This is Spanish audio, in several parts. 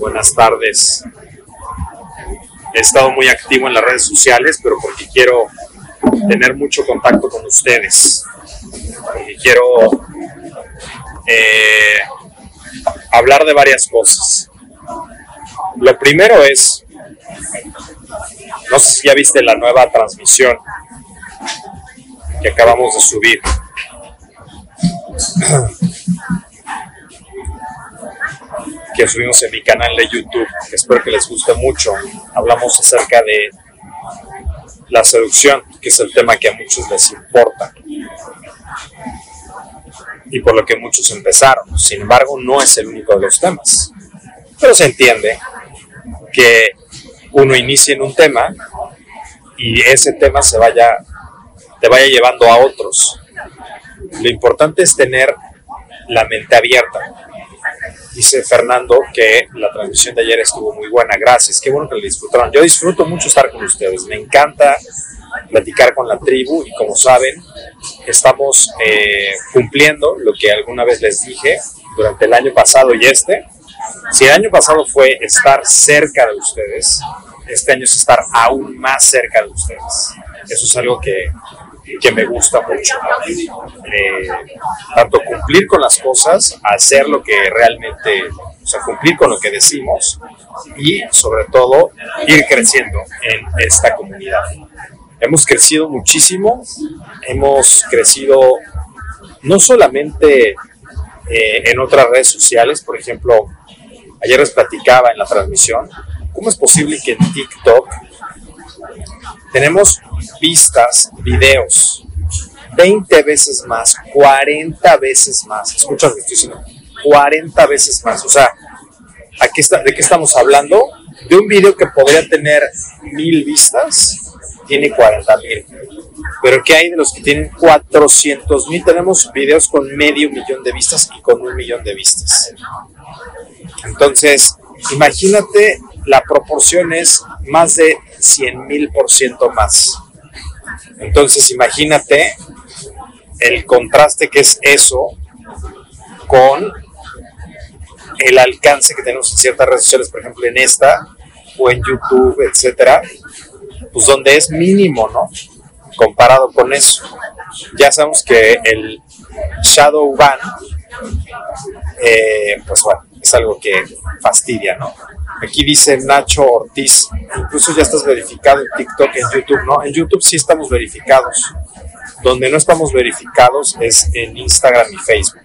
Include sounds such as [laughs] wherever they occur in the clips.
buenas tardes. He estado muy activo en las redes sociales, pero porque quiero tener mucho contacto con ustedes. Porque quiero eh, hablar de varias cosas. Lo primero es, no sé si ya viste la nueva transmisión que acabamos de subir. [clears throat] que subimos en mi canal de YouTube. Espero que les guste mucho. Hablamos acerca de la seducción, que es el tema que a muchos les importa. Y por lo que muchos empezaron. Sin embargo, no es el único de los temas. Pero se entiende que uno inicie en un tema y ese tema se vaya, te vaya llevando a otros. Lo importante es tener la mente abierta, Dice Fernando que la transmisión de ayer estuvo muy buena. Gracias. Qué bueno que la disfrutaron. Yo disfruto mucho estar con ustedes. Me encanta platicar con la tribu y como saben, estamos eh, cumpliendo lo que alguna vez les dije durante el año pasado y este. Si el año pasado fue estar cerca de ustedes, este año es estar aún más cerca de ustedes. Eso es algo que que me gusta mucho. Eh, tanto cumplir con las cosas, hacer lo que realmente, o sea, cumplir con lo que decimos y sobre todo ir creciendo en esta comunidad. Hemos crecido muchísimo, hemos crecido no solamente eh, en otras redes sociales, por ejemplo, ayer les platicaba en la transmisión, ¿cómo es posible que en TikTok tenemos vistas, videos, 20 veces más, 40 veces más. Escucha lo que estoy diciendo. 40 veces más. O sea, ¿de qué estamos hablando? De un video que podría tener mil vistas, tiene 40 mil. Pero ¿qué hay de los que tienen 400 mil? Tenemos videos con medio millón de vistas y con un millón de vistas. Entonces, imagínate, la proporción es más de 100 mil por ciento más. Entonces imagínate el contraste que es eso con el alcance que tenemos en ciertas redes sociales, por ejemplo en esta o en YouTube, etcétera, pues donde es mínimo, ¿no? Comparado con eso. Ya sabemos que el shadow ban, eh, pues bueno, es algo que fastidia, ¿no? Aquí dice Nacho Ortiz, incluso ya estás verificado en TikTok, en YouTube, ¿no? En YouTube sí estamos verificados. Donde no estamos verificados es en Instagram y Facebook.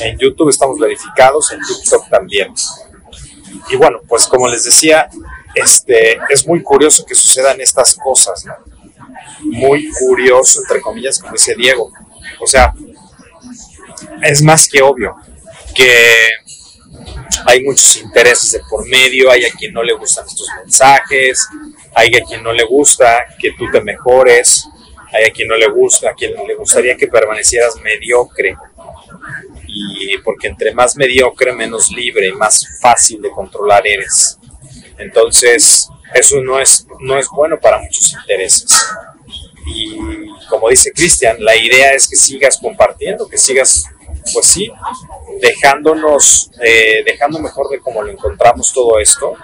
En YouTube estamos verificados, en TikTok también. Y bueno, pues como les decía, este, es muy curioso que sucedan estas cosas, ¿no? Muy curioso, entre comillas, como dice Diego. O sea, es más que obvio que hay muchos intereses de por medio, hay a quien no le gustan estos mensajes, hay a quien no le gusta que tú te mejores, hay a quien no le gusta, a quien le gustaría que permanecieras mediocre. Y porque entre más mediocre, menos libre, más fácil de controlar eres. Entonces, eso no es, no es bueno para muchos intereses. Y como dice Cristian, la idea es que sigas compartiendo, que sigas, pues sí, dejándonos, eh, dejando mejor de cómo lo encontramos todo esto,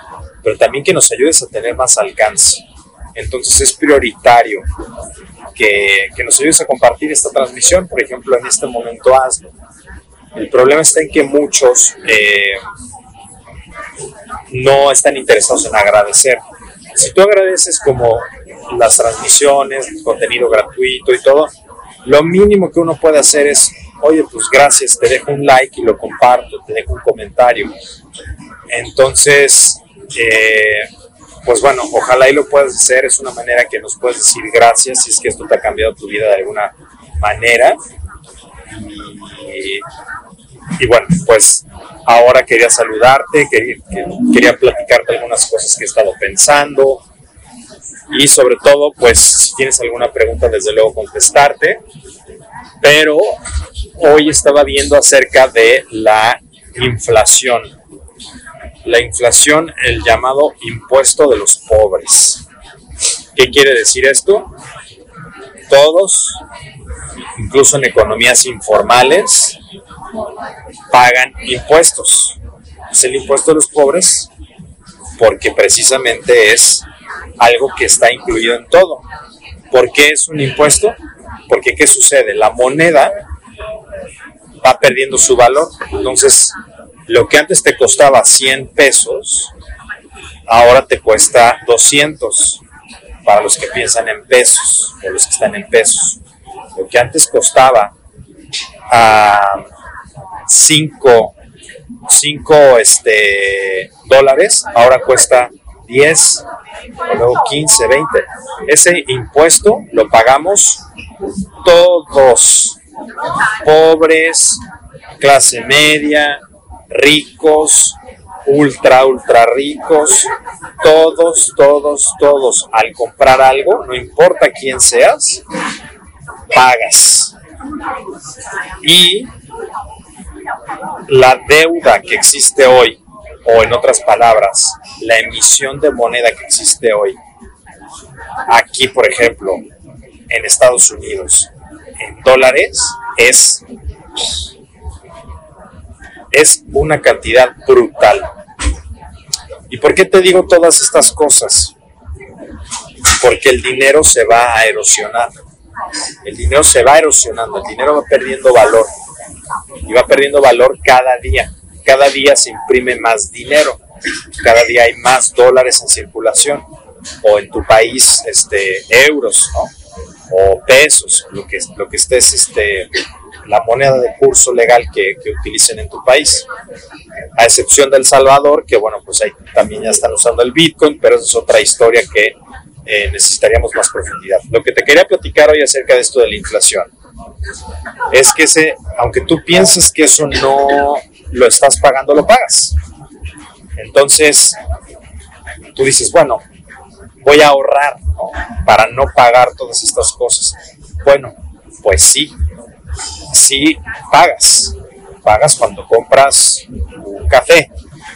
pero también que nos ayudes a tener más alcance. Entonces es prioritario que, nos ayudes a compartir esta transmisión, por ejemplo, en este momento hazlo. El problema está en que muchos eh, no están interesados en agradecer. Si tú agradeces como las transmisiones, contenido gratuito y todo, lo mínimo que uno puede hacer es oye, pues gracias, te dejo un like y lo comparto, te dejo un comentario. Entonces, eh, pues bueno, ojalá y lo puedas hacer, es una manera que nos puedes decir gracias si es que esto te ha cambiado tu vida de alguna manera. Y, bueno, pues ahora quería saludarte, quería, quería platicarte algunas cosas que he estado pensando y sobre todo, pues si tienes alguna pregunta, desde luego contestarte. Pero hoy estaba viendo acerca de la inflación. La inflación, el llamado impuesto de los pobres. ¿Qué quiere decir esto? Todos, incluso en economías informales, pagan impuestos. Es el impuesto de los pobres porque precisamente es algo que está incluido en todo. ¿Por qué es un impuesto? Porque ¿qué sucede? La moneda va perdiendo su valor. Entonces, lo que antes te costaba 100 pesos, ahora te cuesta 200 para los que piensan en pesos o los que están en pesos. Lo que antes costaba a 5 este, dólares, ahora cuesta 10, luego 15, 20. Ese impuesto lo pagamos todos, pobres, clase media, ricos, ultra, ultra ricos, todos, todos, todos, al comprar algo, no importa quién seas, pagas. Y la deuda que existe hoy, o en otras palabras, la emisión de moneda que existe hoy, aquí por ejemplo, en Estados Unidos, en dólares, es, es una cantidad brutal. ¿Y por qué te digo todas estas cosas? Porque el dinero se va a erosionar. El dinero se va erosionando, el dinero va perdiendo valor y va perdiendo valor cada día. Cada día se imprime más dinero, cada día hay más dólares en circulación o en tu país este, euros, o pesos, lo que, lo que estés, este, la moneda de curso legal que, utilicen en tu país. A excepción del Salvador, que bueno, pues ahí también ya están usando el Bitcoin, pero esa es otra historia que eh, necesitaríamos más profundidad. Lo que te quería platicar hoy acerca de esto de la inflación es que ese, aunque tú pienses que eso no lo estás pagando, lo pagas. Entonces, tú dices, bueno, voy a ahorrar para no pagar todas estas cosas. Bueno, pues sí, sí pagas. Pagas cuando compras café,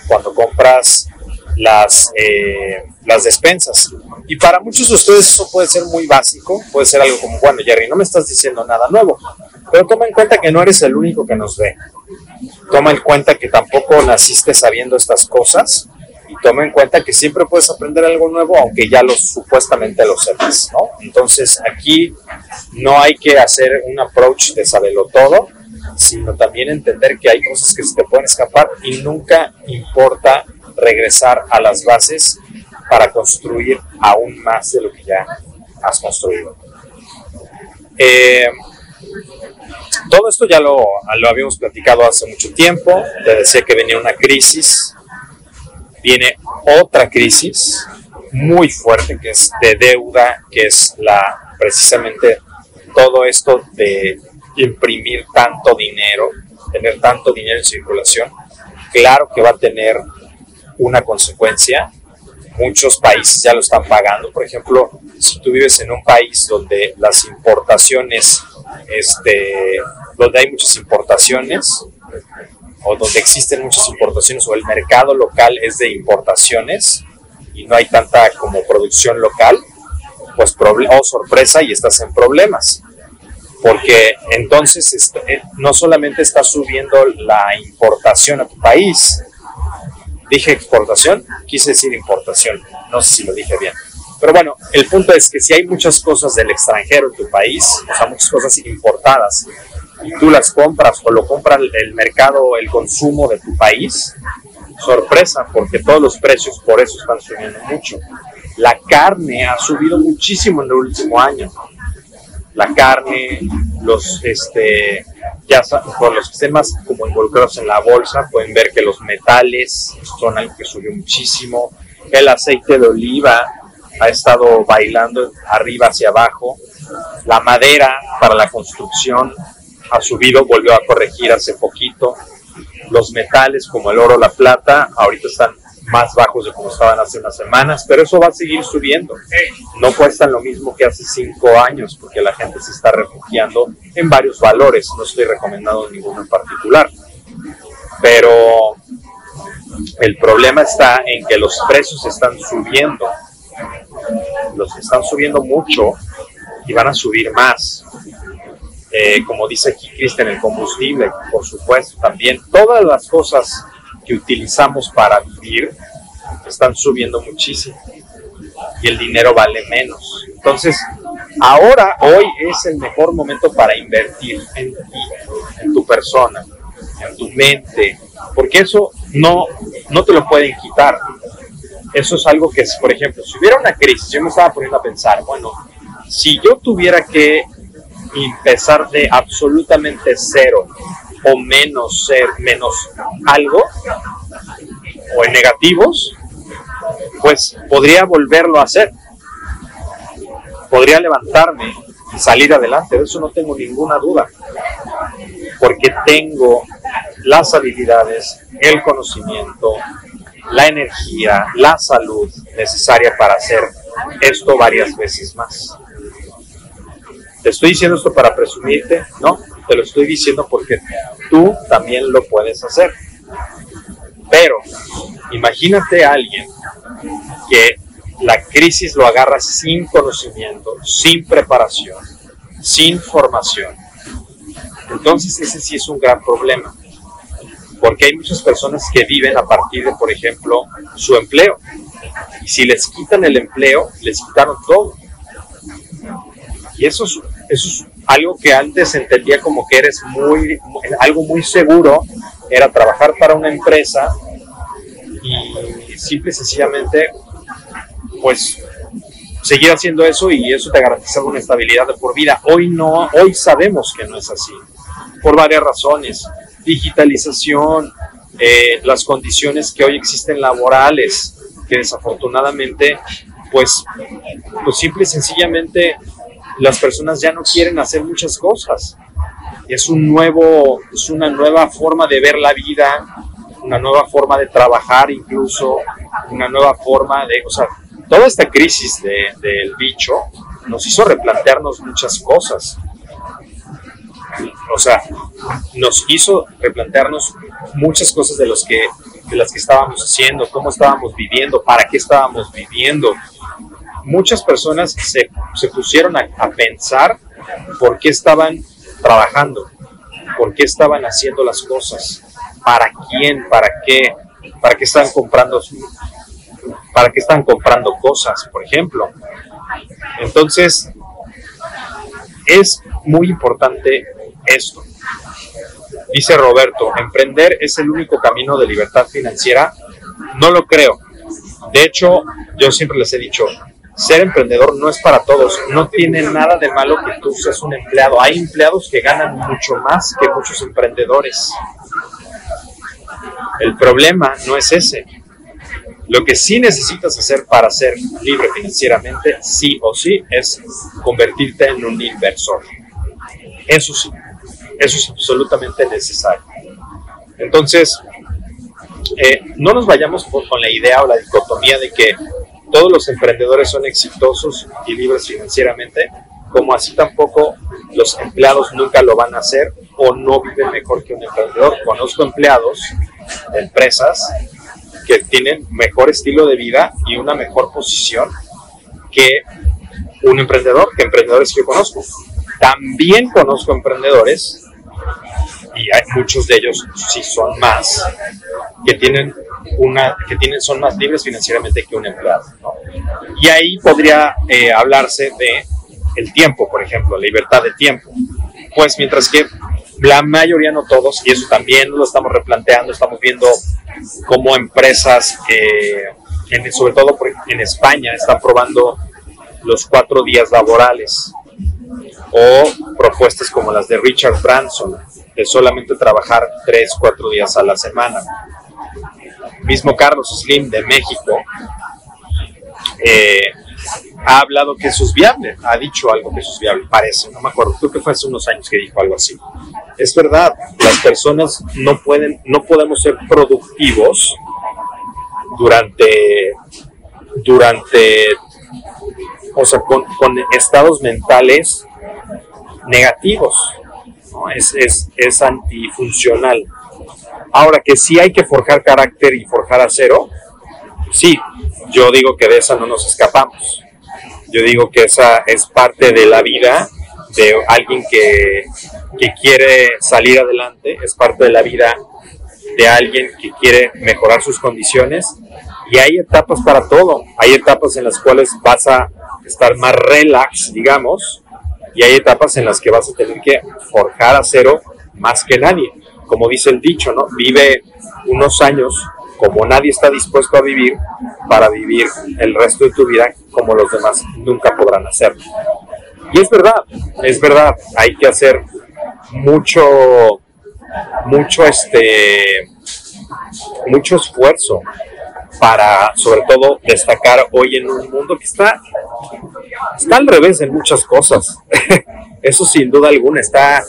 cuando compras las, eh, las despensas. Y para muchos de ustedes eso puede ser muy básico, puede ser algo como, bueno, Jerry, no me estás diciendo nada nuevo, pero toma en cuenta que no eres el único que nos ve. Toma en cuenta que tampoco naciste sabiendo estas cosas y toma en cuenta que siempre puedes aprender algo nuevo, aunque ya lo supuestamente lo sepas, ¿no? Entonces aquí no hay que hacer un approach de saberlo todo, sino también entender que hay cosas que se te pueden escapar y nunca importa regresar a las bases para construir aún más de lo que ya has construido. Eh, todo esto ya lo, lo habíamos platicado hace mucho tiempo, te decía que venía una crisis, viene otra crisis muy fuerte que es de deuda, que es la precisamente todo esto de imprimir tanto dinero, tener tanto dinero en circulación, claro que va a tener una consecuencia. Muchos países ya lo están pagando. Por ejemplo, si tú vives en un país donde las importaciones, este, donde hay muchas importaciones, o donde existen muchas importaciones, o el mercado local es de importaciones y no hay tanta como producción local, pues oh sorpresa y estás en problemas. Porque entonces eh, no solamente está subiendo la importación a tu país, dije exportación, quise decir importación, no sé si lo dije bien. Pero bueno, el punto es que si hay muchas cosas del extranjero en tu país, o sea, muchas cosas importadas, y tú las compras o lo compra el mercado, el consumo de tu país, sorpresa, porque todos los precios por eso están subiendo mucho. La carne ha subido muchísimo en el último año. La carne, los, este, ya por los como involucrados en la bolsa, pueden ver que los metales son algo que subió muchísimo. El aceite de oliva ha estado bailando arriba hacia abajo. La madera para la construcción ha subido, volvió a corregir hace poquito. Los metales como el oro, la plata, ahorita están más bajos de como estaban hace unas semanas, pero eso va a seguir subiendo. No cuestan lo mismo que hace cinco años, porque la gente se está refugiando en varios valores. No estoy recomendando ninguno en particular. Pero el problema está en que los precios están subiendo. Los están subiendo mucho y van a subir más. Eh, como dice aquí Cristian, el combustible, por supuesto, también. Todas las cosas que utilizamos para vivir están subiendo muchísimo y el dinero vale menos. Entonces, ahora, hoy es el mejor momento para invertir en ti, en tu persona, en tu mente, porque eso no, no te lo pueden quitar. Eso es algo que, por ejemplo, si hubiera una crisis, yo me estaba poniendo a pensar, bueno, si yo tuviera que empezar de absolutamente cero o menos ser menos algo o en negativos, pues podría volverlo a hacer. Podría levantarme y salir adelante, de eso no tengo ninguna duda, porque tengo las habilidades, el conocimiento, la energía, la salud necesaria para hacer esto varias veces más. ¿Te estoy diciendo esto para presumirte? No, te lo estoy diciendo porque tú también lo puedes hacer. Pero imagínate a alguien que la crisis lo agarra sin conocimiento, sin preparación, sin formación. Entonces ese sí es un gran problema, porque hay muchas personas que viven a partir de, por ejemplo, su empleo. Y si les quitan el empleo, les quitaron todo. Y eso es, eso es algo que antes entendía como que eres muy, algo muy seguro, era trabajar para una empresa y simple y sencillamente pues seguir haciendo eso y eso te garantiza una estabilidad de por vida. Hoy no, hoy sabemos que no es así, por varias razones. Digitalización, eh, las condiciones que hoy existen laborales, que desafortunadamente, pues, pues simple y sencillamente las personas ya no quieren hacer muchas cosas. Es un nuevo, es una nueva forma de ver la vida, una nueva forma de trabajar incluso, una nueva forma de, o sea, toda esta crisis del bicho nos hizo replantearnos muchas cosas. O sea, nos hizo replantearnos muchas cosas de, los que, de las que estábamos haciendo, cómo estábamos viviendo, para qué estábamos viviendo. Muchas personas se, se pusieron a, pensar por qué estaban trabajando, por qué estaban haciendo las cosas, para quién, para qué, para qué estaban comprando para qué están comprando cosas, por ejemplo. Entonces, es muy importante esto. Dice Roberto, emprender es el único camino de libertad financiera. No lo creo. De hecho, yo siempre les he dicho, ser emprendedor no es para todos. No tiene nada de malo que tú seas un empleado. Hay empleados que ganan mucho más que muchos emprendedores. El problema no es ese. Lo que sí necesitas hacer para ser libre financieramente, sí o sí, es convertirte en un inversor. Eso sí, eso es absolutamente necesario. Entonces, eh, no nos vayamos con la idea o la dicotomía de que todos los emprendedores son exitosos y libres financieramente, como así tampoco los empleados nunca lo van a hacer o no viven mejor que un emprendedor. Conozco empleados de empresas que tienen mejor estilo de vida y una mejor posición que un emprendedor, que emprendedores que conozco. También conozco emprendedores, y hay muchos de ellos sí son más, que tienen una, que tienen, son más libres financieramente que un empleado. Y ahí podría eh, hablarse de el tiempo, por ejemplo, libertad de tiempo. Pues mientras que la mayoría, no todos, y eso también lo estamos replanteando, estamos viendo cómo empresas, sobre todo en España, están probando los cuatro días laborales o propuestas como las de Richard Branson, de solamente trabajar tres, cuatro días a la semana. Mismo Carlos Slim de México eh, ha hablado que eso es viable, ha dicho algo que eso es viable, parece, no me acuerdo, creo que fue hace unos años que dijo algo así. Es verdad, las personas no pueden, no podemos ser productivos durante, durante, o sea, con, estados mentales negativos, es, es, es antifuncional. Ahora que sí hay que forjar carácter y forjar acero, sí, yo digo que de esa no nos escapamos. Yo digo que esa es parte de la vida de alguien que, quiere salir adelante, es parte de la vida de alguien que quiere mejorar sus condiciones y hay etapas para todo. Hay etapas en las cuales vas a estar más relax, digamos, y hay etapas en las que vas a tener que forjar acero más que nadie. Como dice el dicho, ¿no? Vive unos años como nadie está dispuesto a vivir para vivir el resto de tu vida como los demás nunca podrán hacerlo. Y es verdad, es verdad, hay que hacer mucho, mucho este, mucho esfuerzo para, sobre todo, destacar hoy en un mundo que está, está al revés en muchas cosas. [laughs] Eso sin duda alguna está,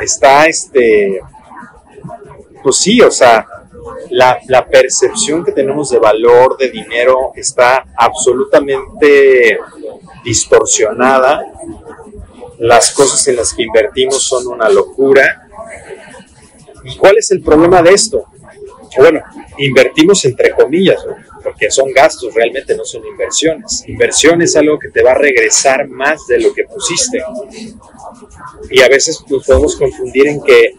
está, este, pues sí, o sea, la, la, percepción que tenemos de valor, de dinero, está absolutamente distorsionada. Las cosas en las que invertimos son una locura. ¿Y cuál es el problema de esto? Bueno, invertimos entre comillas, porque son gastos, realmente no son inversiones. Inversión es algo que te va a regresar más de lo que pusiste. Y a veces nos podemos confundir en que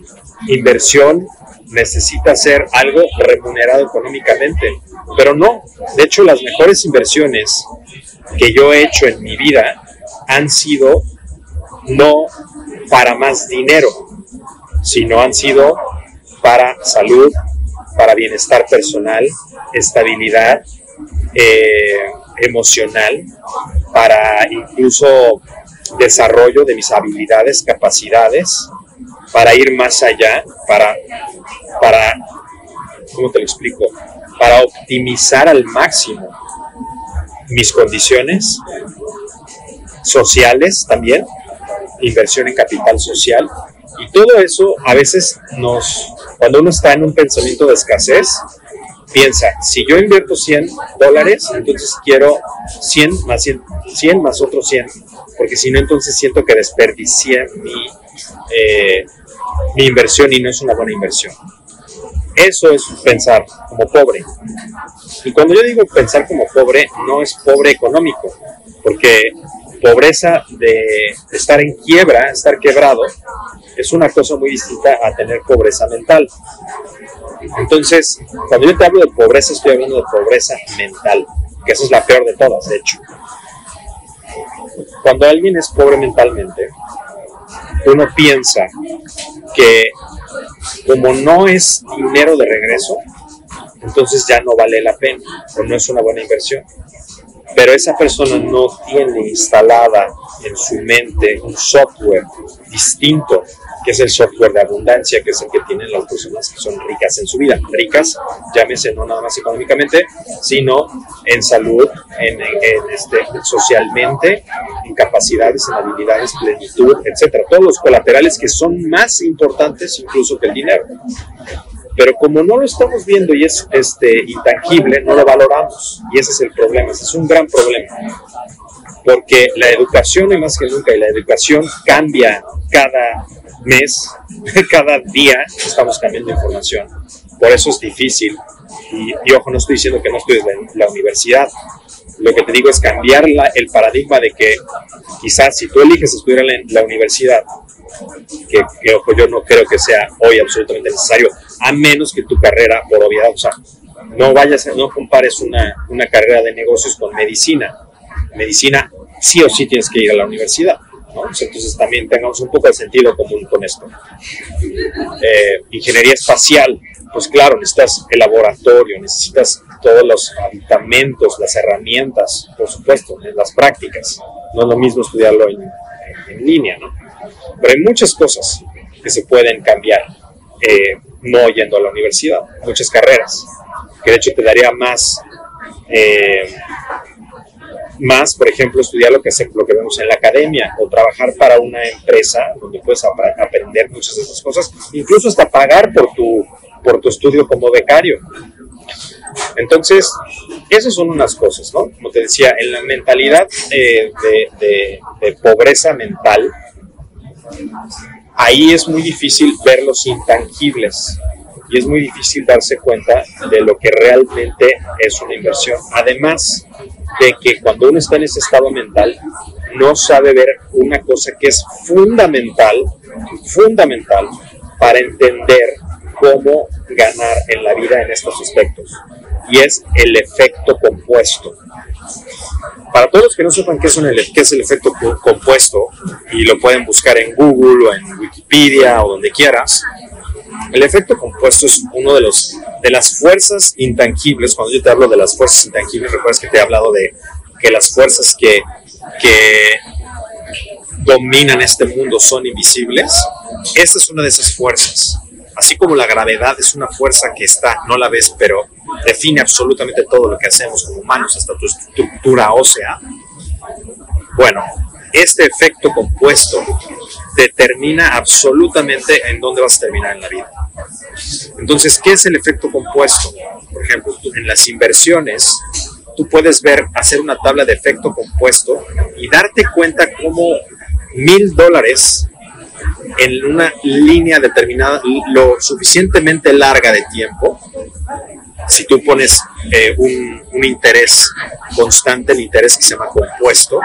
inversión necesita ser algo remunerado económicamente, pero no. De hecho, las mejores inversiones que yo he hecho en mi vida han sido no para más dinero, sino han sido para salud, para bienestar personal, estabilidad eh, emocional, para incluso desarrollo de mis habilidades, capacidades, para ir más allá, para, para, ¿cómo te lo explico? Para optimizar al máximo mis condiciones sociales también, inversión en capital social. Y todo eso a veces nos, cuando uno está en un pensamiento de escasez, piensa, si yo invierto 100 dólares, entonces quiero 100 más 100, 100 más otros 100, porque si no, entonces siento que desperdicié eh, mi inversión y no es una buena inversión. Eso es pensar como pobre. Y cuando yo digo pensar como pobre, no es pobre económico, porque pobreza de estar en quiebra, estar quebrado, es una cosa muy distinta a tener pobreza mental. Entonces, cuando yo te hablo de pobreza, estoy hablando de pobreza mental, que esa es la peor de todas, de hecho. Cuando alguien es pobre mentalmente, uno piensa que como no es dinero de regreso, entonces ya no vale la pena o no es una buena inversión. Pero esa persona no tiene instalada en su mente un software distinto que es el software de abundancia, que es el que tienen las personas que son ricas en su vida. Ricas, llámese no nada más económicamente, sino en salud, en, este, socialmente, en capacidades, en habilidades, plenitud, etcétera. Todos los colaterales que son más importantes incluso que el dinero. Pero como no lo estamos viendo y es este, intangible, no lo valoramos. Y ese es el problema, ese es un gran problema. Porque la educación es más que nunca y la educación cambia cada mes, [laughs] cada día estamos cambiando información. Por eso es difícil. Y, ojo, no estoy diciendo que no estudies la, la universidad. Lo que te digo es cambiar el paradigma de que quizás si tú eliges estudiar en la, universidad, que, ojo, yo no creo que sea hoy absolutamente necesario, a menos que tu carrera, por obviedad, o sea, no vayas, no compares una, una carrera de negocios con medicina. Medicina sí o sí tienes que ir a la universidad entonces también tengamos un poco de sentido común con esto. Eh, ingeniería espacial, pues claro, necesitas el laboratorio, necesitas todos los aditamentos, las herramientas, por supuesto, las prácticas. No es lo mismo estudiarlo en, línea, ¿no? Pero hay muchas cosas que se pueden cambiar eh, no yendo a la universidad, muchas carreras, que de hecho te daría más eh, más, por ejemplo, estudiar lo que, se, lo que vemos en la academia o trabajar para una empresa donde puedes aprender muchas de esas cosas, incluso hasta pagar por tu, por tu estudio como becario. Entonces, esas son unas cosas, ¿no? Como te decía, en la mentalidad eh, de, de pobreza mental, ahí es muy difícil ver los intangibles y es muy difícil darse cuenta de lo que realmente es una inversión. Además, de que cuando uno está en ese estado mental, no sabe ver una cosa que es fundamental, fundamental para entender cómo ganar en la vida en estos aspectos. Y es el efecto compuesto. Para todos los que no sepan qué es, qué es el efecto compuesto, y lo pueden buscar en Google o en Wikipedia o donde quieras, el efecto compuesto es uno de los de las fuerzas intangibles. Cuando yo te hablo de las fuerzas intangibles, recuerdas que te he hablado de que las fuerzas que, que dominan este mundo son invisibles. Esta es una de esas fuerzas. Así como la gravedad es una fuerza que está, no la ves, pero define absolutamente todo lo que hacemos como humanos, hasta tu estructura ósea. Bueno, este efecto compuesto determina absolutamente en dónde vas a terminar en la vida. Entonces, ¿qué es el efecto compuesto? Por ejemplo, en las inversiones, tú puedes ver, hacer una tabla de efecto compuesto y darte cuenta cómo mil dólares en una línea determinada, lo suficientemente larga de tiempo, si tú pones eh, un, interés constante, el interés que se llama compuesto,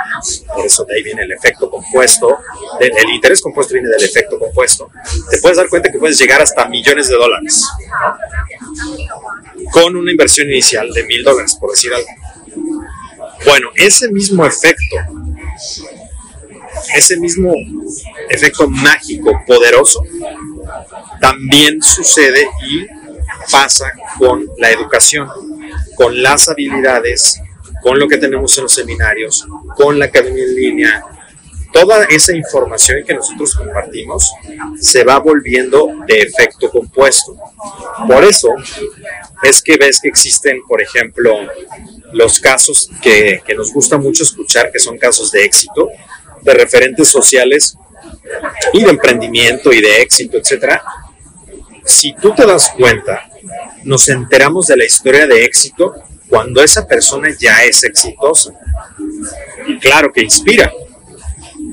por eso de ahí viene el efecto compuesto, el interés compuesto viene del efecto compuesto, te puedes dar cuenta que puedes llegar hasta millones de dólares con una inversión inicial de mil dólares, por decir algo. Bueno, ese mismo efecto, ese mismo efecto mágico, poderoso, también sucede y pasa con la educación, con las habilidades, con lo que tenemos en los seminarios, con la academia en línea. Toda esa información que nosotros compartimos se va volviendo de efecto compuesto. Por eso es que ves que existen, por ejemplo, los casos que, nos gusta mucho escuchar, que son casos de éxito, de referentes sociales y de emprendimiento y de éxito, etcétera. Si tú te das cuenta, nos enteramos de la historia de éxito cuando esa persona ya es exitosa. Y claro que inspira,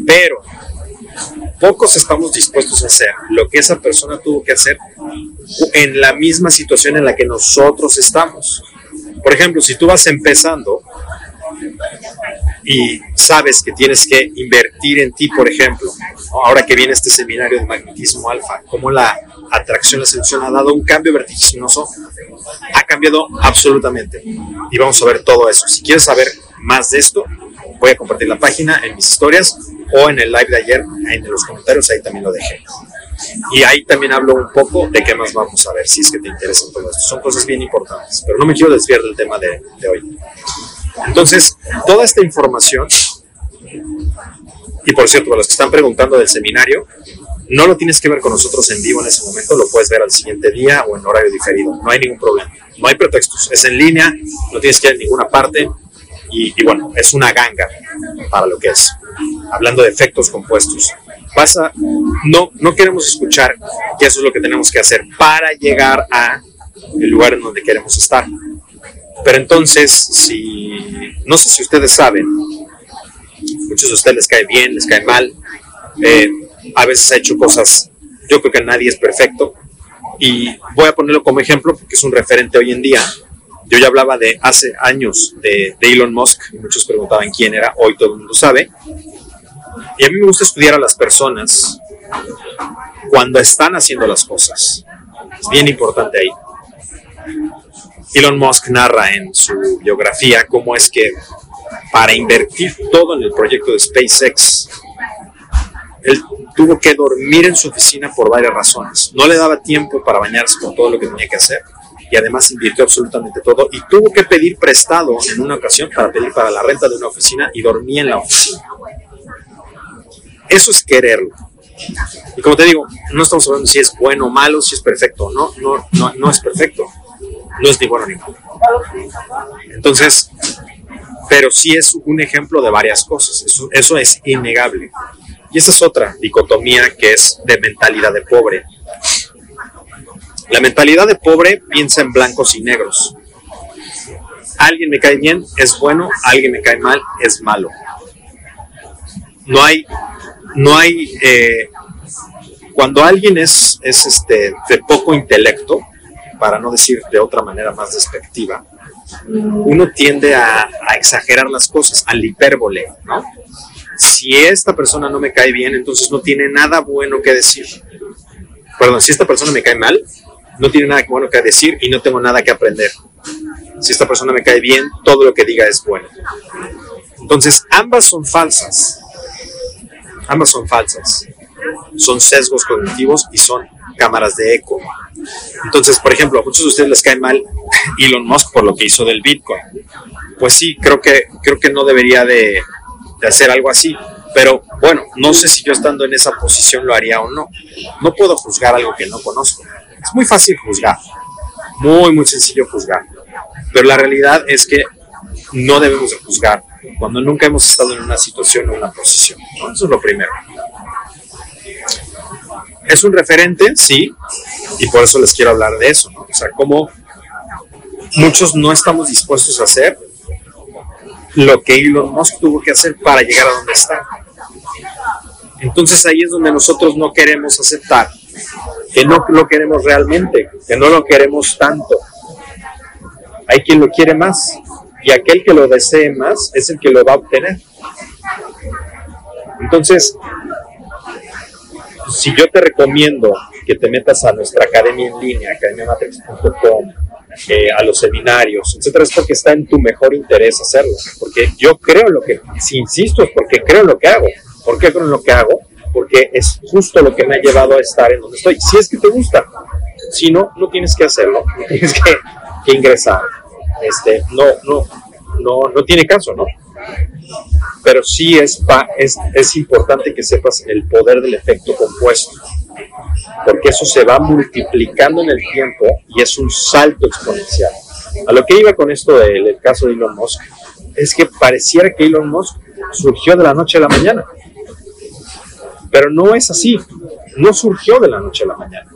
pero pocos estamos dispuestos a hacer lo que esa persona tuvo que hacer en la misma situación en la que nosotros estamos. Por ejemplo, si tú vas empezando y sabes que tienes que invertir en ti, por ejemplo, ahora que viene este seminario de magnetismo alfa, cómo la atracción, la seducción ha dado un cambio vertiginoso, ha cambiado absolutamente. Y vamos a ver todo eso. Si quieres saber más de esto, voy a compartir la página en mis historias o en el live de ayer, en los comentarios, ahí también lo dejé. Y ahí también hablo un poco de qué más vamos a ver, si es que te interesa todo esto. Son cosas bien importantes, pero no me quiero desviar del tema de, de hoy. Entonces, toda esta información, y por cierto, para los que están preguntando del seminario, no lo tienes que ver con nosotros en vivo en ese momento, lo puedes ver al siguiente día o en horario diferido, no hay ningún problema, no hay pretextos, es en línea, no tienes que ir a ninguna parte y, bueno, es una ganga para lo que es, hablando de efectos compuestos. Pasa, no, no queremos escuchar que eso es lo que tenemos que hacer para llegar a el lugar en donde queremos estar. Pero entonces, si no sé si ustedes saben, muchos de ustedes les cae bien, les cae mal, eh, a veces ha hecho cosas, yo creo que nadie es perfecto, y voy a ponerlo como ejemplo porque es un referente hoy en día. Yo ya hablaba de hace años de, de Elon Musk, y muchos preguntaban quién era, hoy todo el mundo sabe, y a mí me gusta estudiar a las personas cuando están haciendo las cosas. Es bien importante ahí. Elon Musk narra en su biografía cómo es que para invertir todo en el proyecto de SpaceX, él tuvo que dormir en su oficina por varias razones. No le daba tiempo para bañarse con todo lo que tenía que hacer y además invirtió absolutamente todo y tuvo que pedir prestado en una ocasión para pedir para la renta de una oficina y dormía en la oficina. Eso es quererlo. Y como te digo, no estamos hablando si es bueno o malo, si es perfecto. No, no, no, no es perfecto no es ni bueno ni malo. Entonces, pero sí es un ejemplo de varias cosas, eso, eso es innegable. Y esa es otra dicotomía que es de mentalidad de pobre. La mentalidad de pobre piensa en blancos y negros. Alguien me cae bien, es bueno, alguien me cae mal, es malo. No hay, no hay, eh, cuando alguien es, es este, de poco intelecto, para no decir de otra manera más despectiva, uno tiende a, exagerar las cosas, al hipérbole, ¿no? Si esta persona no me cae bien, entonces no tiene nada bueno que decir. Perdón, si esta persona me cae mal, no tiene nada bueno que decir y no tengo nada que aprender. Si esta persona me cae bien, todo lo que diga es bueno. Entonces, ambas son falsas. Ambas son falsas. Son sesgos cognitivos y son cámaras de eco. Entonces, por ejemplo, a muchos de ustedes les cae mal Elon Musk por lo que hizo del Bitcoin. Pues sí, creo que, creo que no debería de, de hacer algo así. Pero bueno, no sé si yo estando en esa posición lo haría o no. No puedo juzgar algo que no conozco. Es muy fácil juzgar. Muy, muy sencillo juzgar. Pero la realidad es que no debemos de juzgar cuando nunca hemos estado en una situación o una posición. Eso es lo primero. Es un referente, sí, y por eso les quiero hablar de eso, O sea, cómo muchos no estamos dispuestos a hacer lo que Elon Musk tuvo que hacer para llegar a donde está. Entonces ahí es donde nosotros no queremos aceptar que no lo queremos realmente, que no lo queremos tanto. Hay quien lo quiere más y aquel que lo desee más es el que lo va a obtener. Entonces, si yo te recomiendo que te metas a nuestra academia en línea, academiamatrix.com, eh, a los seminarios, etcétera, es porque está en tu mejor interés hacerlo. Porque yo creo lo que, si insisto, es porque creo lo que hago. ¿Por qué creo lo que hago? Porque es justo lo que me ha llevado a estar en donde estoy. Si es que te gusta. Si no, no tienes que hacerlo. tienes que, ingresar. Este, no, no, no, no tiene caso, ¿no? pero sí es, es, es importante que sepas el poder del efecto compuesto, porque eso se va multiplicando en el tiempo y es un salto exponencial. A lo que iba con esto del, caso de Elon Musk, es que pareciera que Elon Musk surgió de la noche a la mañana, pero no es así, no surgió de la noche a la mañana.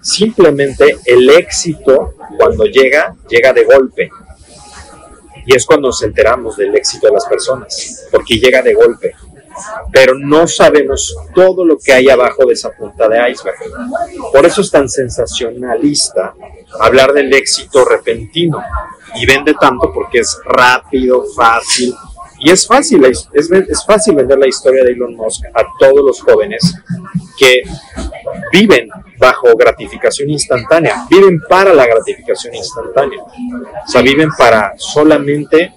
Simplemente el éxito cuando llega, llega de golpe y es cuando nos enteramos del éxito de las personas, porque llega de golpe. Pero no sabemos todo lo que hay abajo de esa punta de iceberg. Por eso es tan sensacionalista hablar del éxito repentino. Y vende tanto porque es rápido, fácil. Y es fácil, es, es fácil vender la historia de Elon Musk a todos los jóvenes que viven bajo gratificación instantánea, viven para la gratificación instantánea, o sea, viven para solamente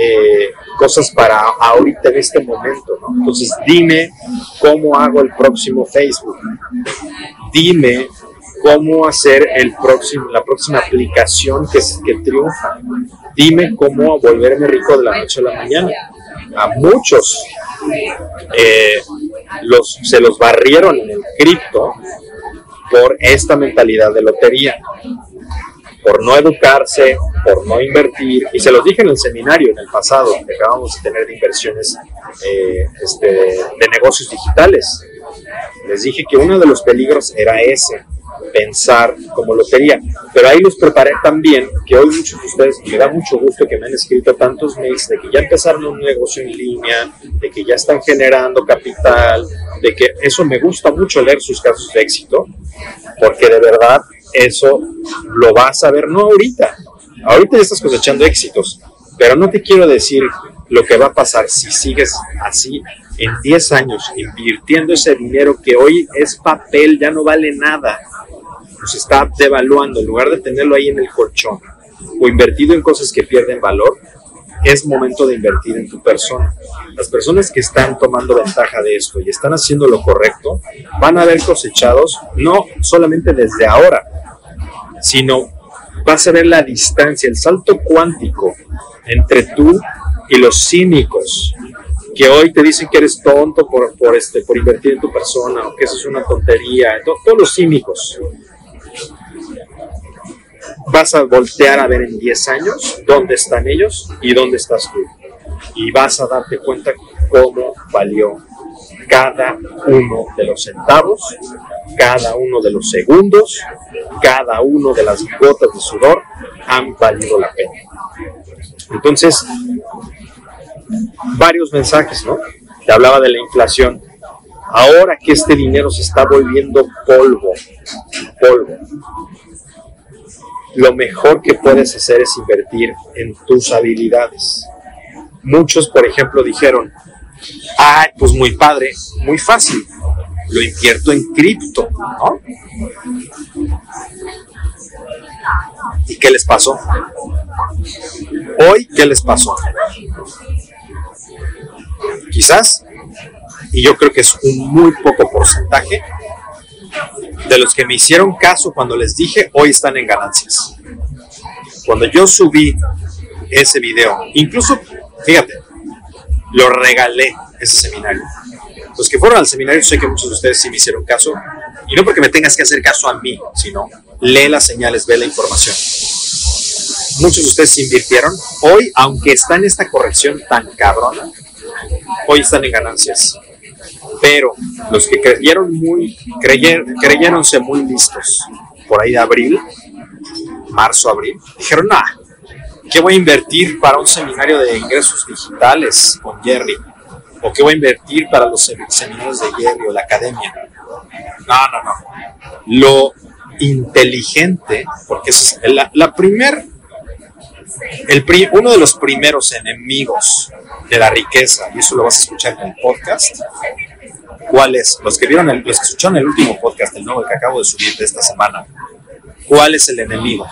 eh, cosas para ahorita en este momento. Entonces dime cómo hago el próximo Facebook, dime cómo hacer el próximo, la próxima aplicación que, que triunfa, dime cómo volverme rico de la noche a la mañana. A muchos eh, los, se los barrieron en el cripto por esta mentalidad de lotería, por no educarse, por no invertir. Y se los dije en el seminario en el pasado, que acabamos de tener de inversiones eh, este, de negocios digitales. Les dije que uno de los peligros era ese, pensar como lotería. Pero ahí los preparé también, que hoy muchos de ustedes, me da mucho gusto que me han escrito tantos mails de que ya empezaron un negocio en línea, de que ya están generando capital, de que eso me gusta mucho leer sus casos de éxito, porque de verdad eso lo vas a ver, no ahorita, ahorita ya estás cosechando éxitos, pero no te quiero decir lo que va a pasar si sigues así en 10 años invirtiendo ese dinero que hoy es papel, ya no vale nada, se está devaluando, en lugar de tenerlo ahí en el colchón o invertido en cosas que pierden valor, es momento de invertir en tu persona. Las personas que están tomando ventaja de esto y están haciendo lo correcto van a ver cosechados no solamente desde ahora, sino vas a ver la distancia, el salto cuántico entre tú y los cínicos que hoy te dicen que eres tonto por, por, este, por invertir en tu persona o que eso es una tontería, todos los cínicos vas a voltear a ver en 10 años dónde están ellos y dónde estás tú. Y vas a darte cuenta cómo valió cada uno de los centavos, cada uno de los segundos, cada uno de las gotas de sudor han valido la pena. Entonces, varios mensajes, ¿no? Te hablaba de la inflación. Ahora que este dinero se está volviendo polvo, polvo, lo mejor que puedes hacer es invertir en tus habilidades. Muchos, por ejemplo, dijeron, ay, pues muy padre, muy fácil, lo invierto en cripto, ¿no? ¿Y qué les pasó? Hoy, ¿qué les pasó? Quizás, y yo creo que es un muy poco porcentaje, de los que me hicieron caso cuando les dije, hoy están en ganancias. Cuando yo subí ese video, incluso, fíjate, lo regalé ese seminario. Los que fueron al seminario, sé que muchos de ustedes sí me hicieron caso, y no porque me tengas que hacer caso a mí, sino lee las señales, ve la información. Muchos de ustedes invirtieron. Hoy, aunque está en esta corrección tan cabrona, hoy están en ganancias. Pero los que creyeron muy, creyeron, creyéronse muy listos por ahí de abril, marzo, abril, dijeron, nah, ¿qué voy a invertir para un seminario de ingresos digitales con Jerry? ¿O qué voy a invertir para los seminarios de Jerry o la academia? No, no, no. Lo inteligente, porque es la, la primer, uno de los primeros enemigos de la riqueza, y eso lo vas a escuchar en el podcast, ¿cuál es? Los que vieron, los que escucharon el último podcast, el nuevo que acabo de subir de esta semana, ¿cuál es el enemigo?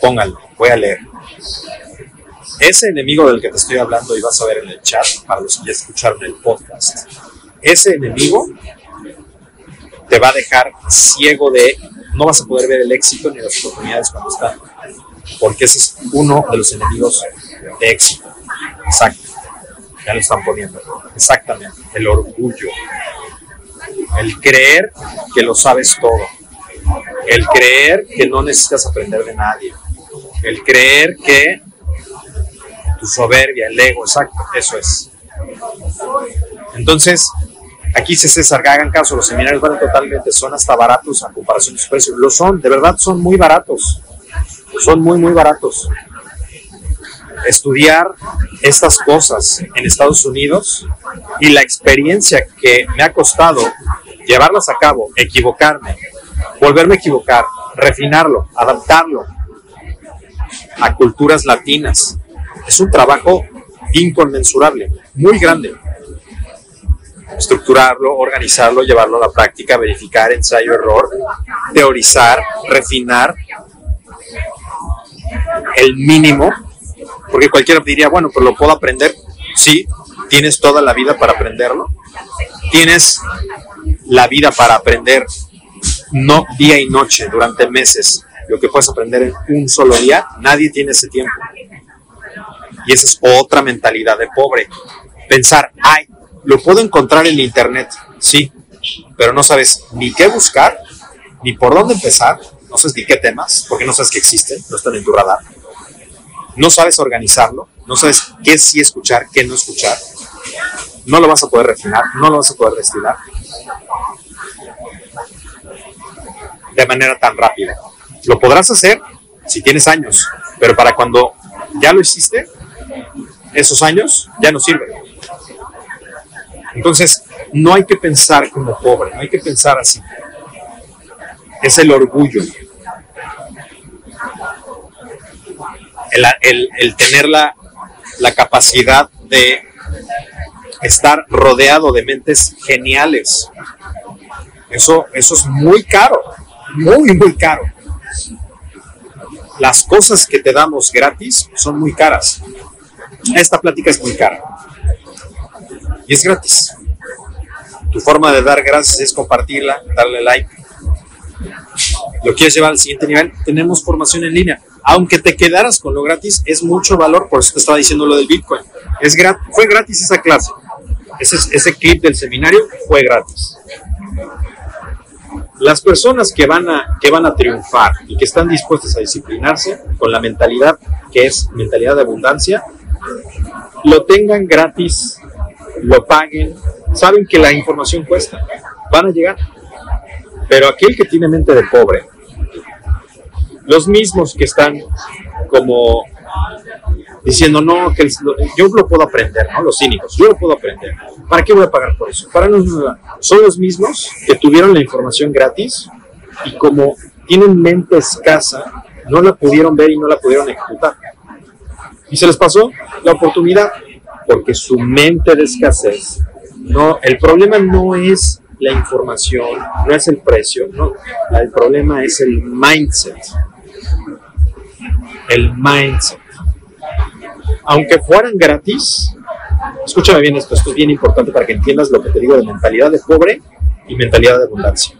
Pónganlo, voy a leer. Ese enemigo del que te estoy hablando y vas a ver en el chat, para los que ya escucharon el podcast, ese enemigo te va a dejar ciego de, no vas a poder ver el éxito ni las oportunidades cuando están, porque ese es uno de los enemigos de éxito. Exacto, ya lo están poniendo. Exactamente, el orgullo, el creer que lo sabes todo, el creer que no necesitas aprender de nadie, el creer que tu soberbia, el ego, exacto, eso es. Entonces, aquí se César, hagan caso, los seminarios van totalmente, son hasta baratos a comparación de sus precios. Lo son, de verdad son muy baratos. Son muy, muy baratos. Estudiar estas cosas en Estados Unidos y la experiencia que me ha costado llevarlas a cabo, equivocarme, volverme a equivocar, refinarlo, adaptarlo a culturas latinas, es un trabajo inconmensurable, muy grande. Estructurarlo, organizarlo, llevarlo a la práctica, verificar, ensayo, error, teorizar, refinar el mínimo, porque cualquiera diría, bueno, pero lo puedo aprender. Sí, tienes toda la vida para aprenderlo. Tienes la vida para aprender, no día y noche, durante meses, lo que puedes aprender en un solo día. Nadie tiene ese tiempo. Y esa es otra mentalidad de pobre. Pensar, ay, lo puedo encontrar en internet, sí, pero no sabes ni qué buscar, ni por dónde empezar, no sabes ni qué temas, porque no sabes que existen, no están en tu radar. No sabes organizarlo, no sabes qué sí escuchar, qué no escuchar. No lo vas a poder refinar, no lo vas a poder destilar de manera tan rápida. Lo podrás hacer si tienes años, pero para cuando ya lo hiciste, esos años ya no sirven. Entonces, no hay que pensar como pobre, no hay que pensar así. Es el orgullo. El, tener la, la capacidad de estar rodeado de mentes geniales. Eso, eso es muy caro, muy, muy caro. Las cosas que te damos gratis son muy caras. Esta plática es muy cara. Y es gratis. Tu forma de dar gracias es compartirla, darle like. ¿Lo quieres llevar al siguiente nivel? Tenemos formación en línea. Aunque te quedaras con lo gratis, es mucho valor, por eso te estaba diciendo lo del Bitcoin. Es fue gratis esa clase. Ese, ese clip del seminario fue gratis. Las personas que van, a, que van a triunfar y que están dispuestas a disciplinarse con la mentalidad que es mentalidad de abundancia, lo tengan gratis, lo paguen, saben que la información cuesta, van a llegar. Pero aquel que tiene mente de pobre, los mismos que están como diciendo, no, que yo lo puedo aprender, ¿no? Los cínicos, yo lo puedo aprender. ¿Para qué voy a pagar por eso? Para no, son los mismos que tuvieron la información gratis y como tienen mente escasa, no la pudieron ver y no la pudieron ejecutar. Y se les pasó la oportunidad porque su mente de escasez, no, el problema no es la información, no es el precio, no, el problema es el mindset. el mindset. Aunque fueran gratis, escúchame bien esto, esto es bien importante para que entiendas lo que te digo de mentalidad de pobre y mentalidad de abundancia.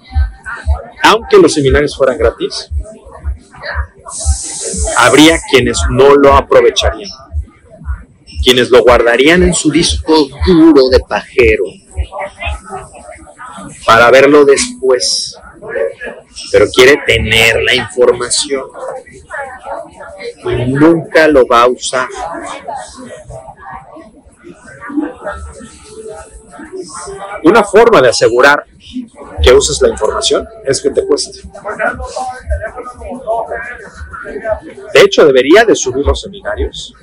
Aunque los seminarios fueran gratis, habría quienes no lo aprovecharían, quienes lo guardarían en su disco duro de pajero para verlo después, pero quiere tener la información y nunca lo va a usar. Una forma de asegurar que uses la información es que te cueste. De hecho, debería de subir los seminarios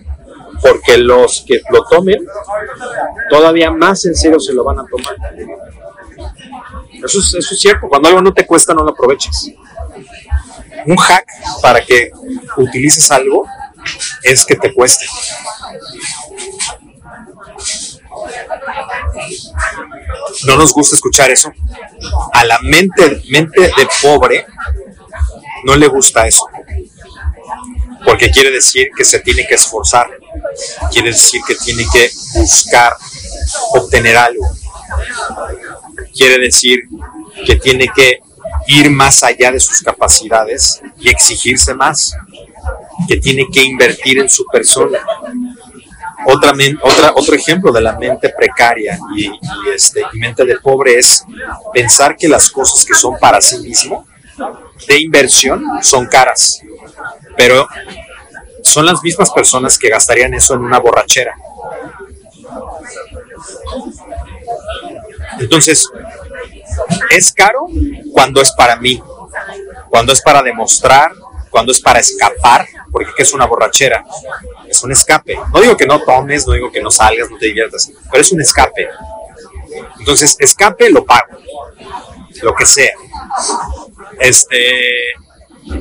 porque los que lo tomen todavía más en serio se lo van a tomar. Eso es, cierto, cuando algo no te cuesta no lo aproveches. Un hack para que utilices algo es que te cueste. No nos gusta escuchar eso. A la mente, mente de pobre no le gusta eso. Porque quiere decir que se tiene que esforzar. Quiere decir que tiene que buscar obtener algo. Quiere decir que tiene que ir más allá de sus capacidades y exigirse más. Que tiene que invertir en su persona otra, otra, otro ejemplo de la mente precaria y, este, mente de pobre es pensar que las cosas que son para sí mismo, de inversión, son caras, pero son las mismas personas que gastarían eso en una borrachera. Entonces, es caro cuando es para mí, cuando es para demostrar, cuando es para escapar, porque ¿qué es una borrachera? Es un escape. No digo que no tomes, no digo que no salgas, no te diviertas, pero es un escape. Entonces, escape lo pago, lo que sea. Este,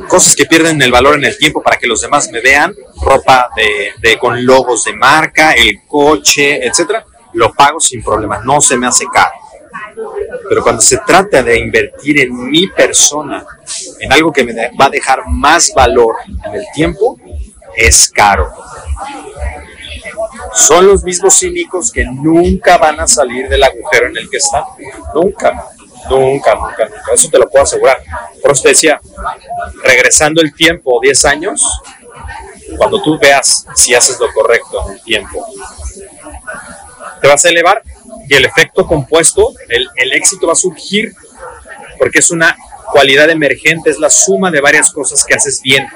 cosas que pierden el valor en el tiempo para que los demás me vean, ropa de, con logos de marca, el coche, etcétera, lo pago sin problema, no se me hace caro. Pero cuando se trata de invertir en mi persona, en algo que me va a dejar más valor en el tiempo, es caro. Son los mismos cínicos que nunca van a salir del agujero en el que están. Nunca, nunca, nunca, nunca. Eso te lo puedo asegurar. Por eso te decía, regresando el tiempo 10 años, cuando tú veas si haces lo correcto en el tiempo, te vas a elevar y el efecto compuesto, el, éxito va a surgir porque es una cualidad emergente, es la suma de varias cosas que haces bien.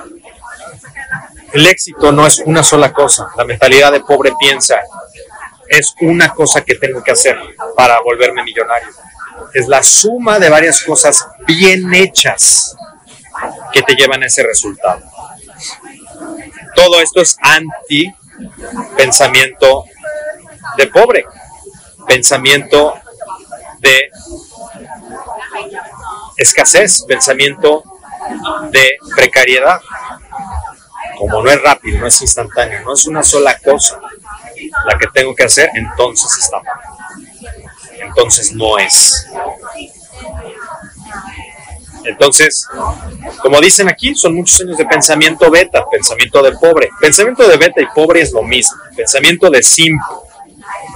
El éxito no es una sola cosa. La mentalidad de pobre piensa, es una cosa que tengo que hacer para volverme millonario. Es la suma de varias cosas bien hechas que te llevan a ese resultado. Todo esto es anti pensamiento de pobre, pensamiento de escasez, pensamiento de precariedad. Como no es rápido, no es instantáneo, no es una sola cosa la que tengo que hacer, entonces está mal. Entonces no es. Entonces, como dicen aquí, son muchos años de pensamiento beta, pensamiento de pobre. Pensamiento de beta y pobre es lo mismo. Pensamiento de simple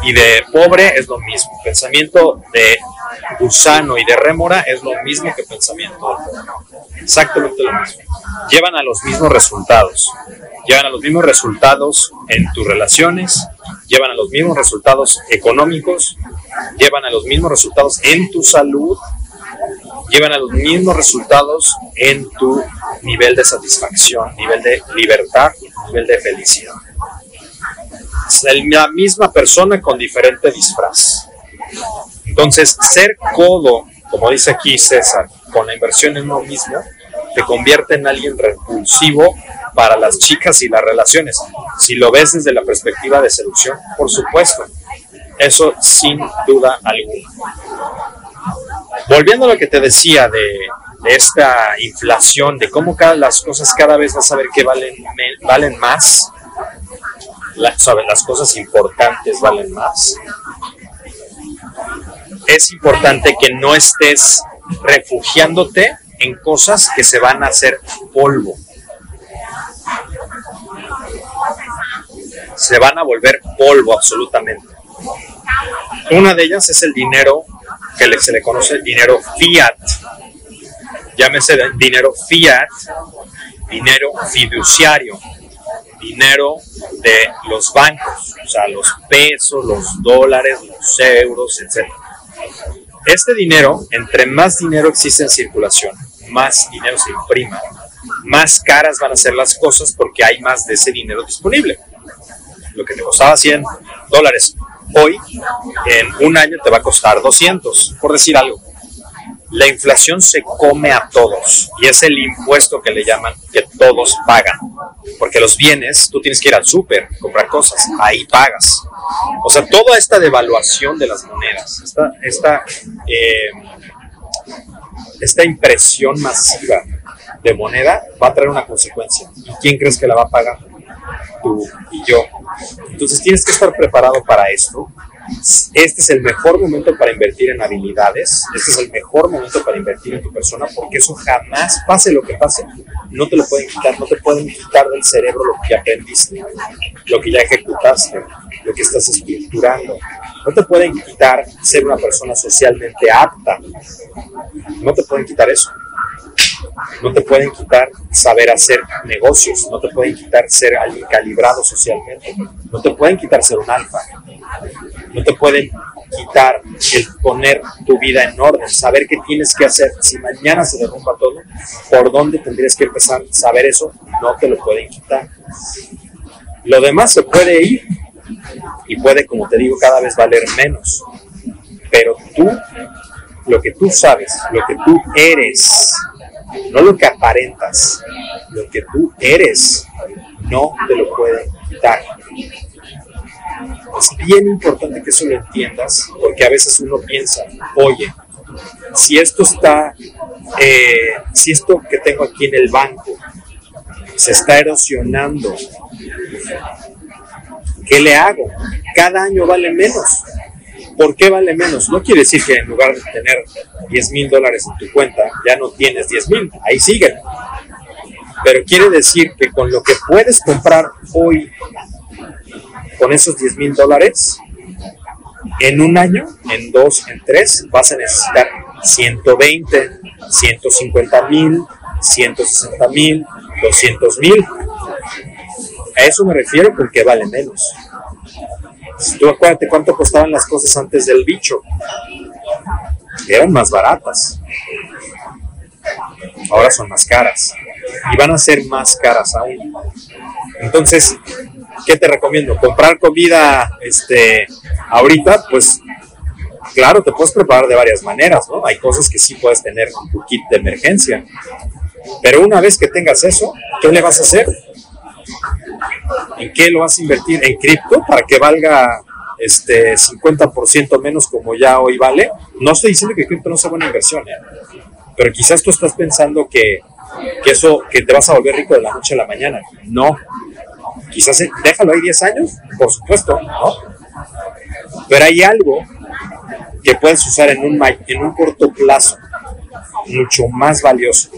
y de pobre es lo mismo. Pensamiento de gusano y de rémora es lo mismo que pensamiento de pobre. Exactamente lo mismo. Llevan a los mismos resultados. Llevan a los mismos resultados en tus relaciones, llevan a los mismos resultados económicos, llevan a los mismos resultados en tu salud, llevan a los mismos resultados en tu nivel de satisfacción, nivel de libertad, nivel de felicidad la misma persona con diferente disfraz. Entonces, ser codo, como dice aquí César, con la inversión en uno mismo, te convierte en alguien repulsivo para las chicas y las relaciones. Si lo ves desde la perspectiva de seducción, por supuesto, eso sin duda alguna. Volviendo a lo que te decía de, esta inflación, de cómo cada, las cosas cada vez vas a ver que valen, valen más, las cosas importantes valen más. Es importante que no estés refugiándote en cosas que se van a hacer polvo. se van a volver polvo absolutamente. Una de ellas es el dinero que se le conoce dinero fiat. Llámese dinero fiat, dinero fiduciario, dinero de los bancos, o sea, los pesos, los dólares, los euros, etc. Este dinero, entre más dinero existe en circulación, más dinero se imprima, más caras van a ser las cosas porque hay más de ese dinero disponible. Lo que te costaba 100 dólares hoy, en un año te va a costar 200, por decir algo. La inflación se come a todos y es el impuesto que le llaman que todos pagan. Porque los bienes, tú tienes que ir al súper, comprar cosas, ahí pagas. O sea, toda esta devaluación de las monedas, esta, esta, eh, esta impresión masiva de moneda va a traer una consecuencia. ¿Y quién crees que la va a pagar? Tú y yo. Entonces tienes que estar preparado para esto este es el mejor momento para invertir en habilidades, este es el mejor momento para invertir en tu persona, porque eso jamás, pase lo que pase, no te lo pueden quitar, no te pueden quitar del cerebro lo que aprendiste, lo que ya ejecutaste, lo que estás estructurando. No te pueden quitar ser una persona socialmente apta, no te pueden quitar eso. No te pueden quitar saber hacer negocios, no te pueden quitar ser alguien calibrado socialmente, no te pueden quitar ser un alfa, no te pueden quitar el poner tu vida en orden, saber qué tienes que hacer. Si mañana se derrumba todo, ¿por dónde tendrías que empezar? Saber eso no te lo pueden quitar. Lo demás se puede ir y puede, como te digo, cada vez valer menos. Pero tú, lo que tú sabes, lo que tú eres, no lo que aparentas, lo que tú eres, no te lo pueden quitar. Es bien importante que eso lo entiendas, porque a veces uno piensa, oye, si esto está, eh, si esto que tengo aquí en el banco se está erosionando, ¿qué le hago? Cada año vale menos. ¿Por qué vale menos? No quiere decir que en lugar de tener 10 mil dólares en tu cuenta, ya no tienes 10 mil, ahí siguen. Pero quiere decir que con lo que puedes comprar hoy con esos 10 mil dólares, en un año, en dos, en tres, vas a necesitar 120, 150 mil, 160 mil, 200 mil. A eso me refiero porque vale menos. Tú acuérdate cuánto costaban las cosas antes del bicho. Eran más baratas. Ahora son más caras. Y van a ser más caras aún. Entonces, ¿qué te recomiendo? Comprar comida este, ahorita, pues claro, te puedes preparar de varias maneras, ¿no? Hay cosas que sí puedes tener tu kit de emergencia. Pero una vez que tengas eso, ¿qué le vas a hacer? ¿En qué lo vas a invertir? ¿En cripto para que valga este 50% menos como ya hoy vale? No estoy diciendo que cripto no sea buena inversión, ¿eh? pero quizás tú estás pensando que, eso, que te vas a volver rico de la noche a la mañana. No, Quizás eh, déjalo ahí 10 años, por supuesto. Pero hay algo que puedes usar en un, en un corto plazo, mucho más valioso.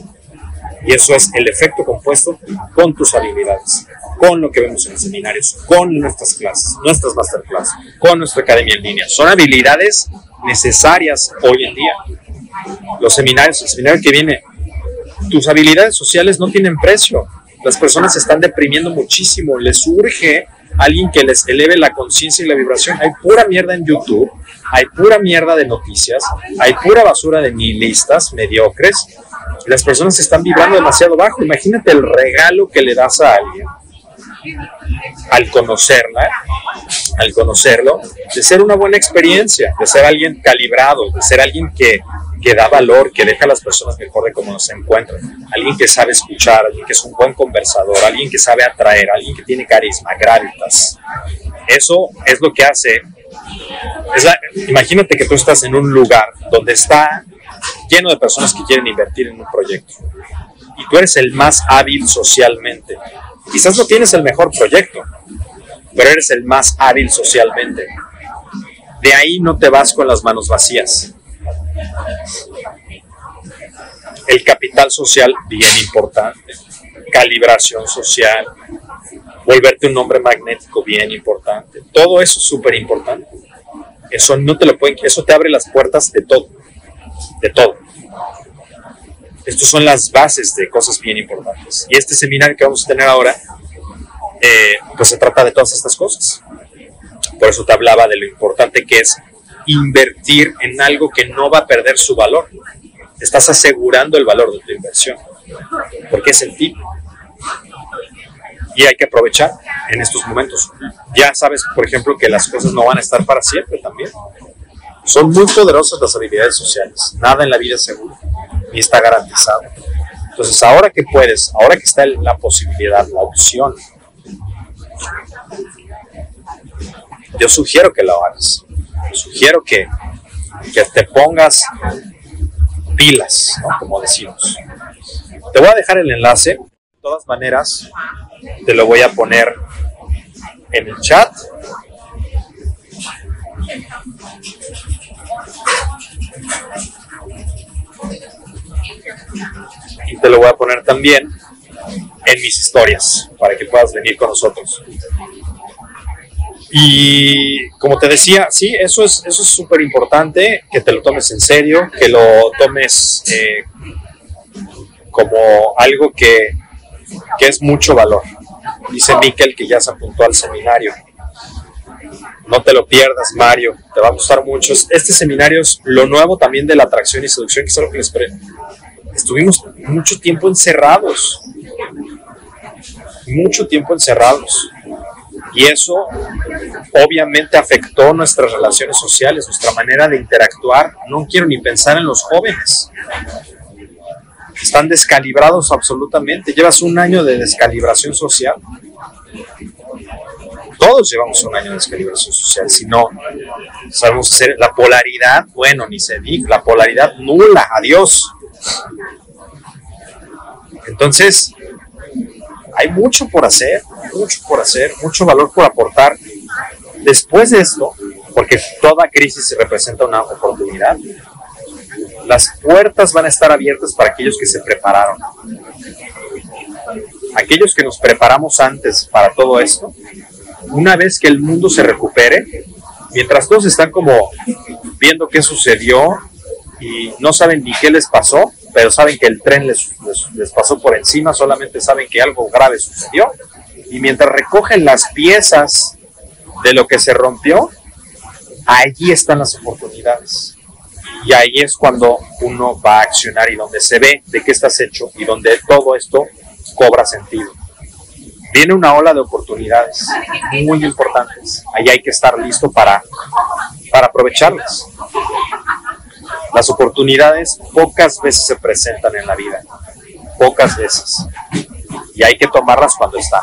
Y eso es el efecto compuesto con tus habilidades, con lo que vemos en los seminarios, con nuestras clases, nuestras masterclass, con nuestra academia en línea. Son habilidades necesarias hoy en día. Los seminarios, el seminario que viene, tus habilidades sociales no tienen precio. Las personas se están deprimiendo muchísimo, les urge alguien que les eleve la conciencia y la vibración. Hay pura mierda en YouTube, hay pura mierda de noticias, hay pura basura de nihilistas, mediocres. Las personas están vibrando demasiado bajo. Imagínate el regalo que le das a alguien al conocerla, al conocerlo, de ser una buena experiencia, de ser alguien calibrado, de ser alguien que que da valor, que deja a las personas mejor de cómo se encuentran. Alguien que sabe escuchar, alguien que es un buen conversador, alguien que sabe atraer, alguien que tiene carisma, gravitas. Eso es lo que hace. Imagínate que tú estás en un lugar donde está lleno de personas que quieren invertir en un proyecto y tú eres el más hábil socialmente. Quizás no tienes el mejor proyecto, pero eres el más hábil socialmente. De ahí no te vas con las manos vacías el capital social, bien importante. Calibración social. volverte un hombre magnético bien importante. Todo eso es súper importante. Eso no te lo pueden, eso te abre las puertas de todo, de todo. Estas son las bases de cosas bien importantes. Y este seminario que vamos a tener ahora, eh, pues se trata de todas estas cosas. Por eso te hablaba de lo importante que es invertir en algo que no va a perder su valor. Estás asegurando el valor de tu inversión, porque es el tipo. Y hay que aprovechar en estos momentos. Ya sabes, por ejemplo, que las cosas no van a estar para siempre también. Son muy poderosas las habilidades sociales. Nada en la vida es seguro, ni está garantizado. Entonces, ahora que puedes, ahora que está la posibilidad, la opción, yo sugiero que lo hagas. Sugiero que, que te pongas pilas, como decimos. Te voy a dejar el enlace. Todas maneras, te lo voy a poner en el chat. Y te lo voy a poner también en mis historias para que puedas venir con nosotros. Y como te decía, sí, eso es eso es súper importante, que te lo tomes en serio, que lo tomes eh, como algo que, que es mucho valor. Dice Miquel que ya se apuntó al seminario. No te lo pierdas, Mario, te va a gustar mucho. Este seminario es lo nuevo también de la atracción y seducción, que es algo que les pre Estuvimos mucho tiempo encerrados, mucho tiempo encerrados. Y eso obviamente afectó nuestras relaciones sociales, nuestra manera de interactuar. No quiero ni pensar en los jóvenes. Están descalibrados absolutamente. Llevas un año de descalibración social. Todos llevamos un año de descalibración social. Si no sabemos hacer la polaridad, bueno, ni se diga, la polaridad nula, adiós. Entonces, hay mucho por hacer, mucho por hacer, mucho valor por aportar. Después de esto, porque toda crisis representa una oportunidad, las puertas van a estar abiertas para aquellos que se prepararon. Aquellos que nos preparamos antes para todo esto, una vez que el mundo se recupere, mientras todos están como viendo qué sucedió y no saben ni qué les pasó, pero saben que el tren les, pasó por encima, solamente saben que algo grave sucedió. Y mientras recogen las piezas de lo que se rompió, allí están las oportunidades. Y ahí es cuando uno va a accionar y donde se ve de qué estás hecho y donde todo esto cobra sentido. Viene una ola de oportunidades muy importantes. Ahí hay que estar listo para, para aprovecharlas. Las oportunidades pocas veces se presentan en la vida, pocas veces. Y hay que tomarlas cuando están.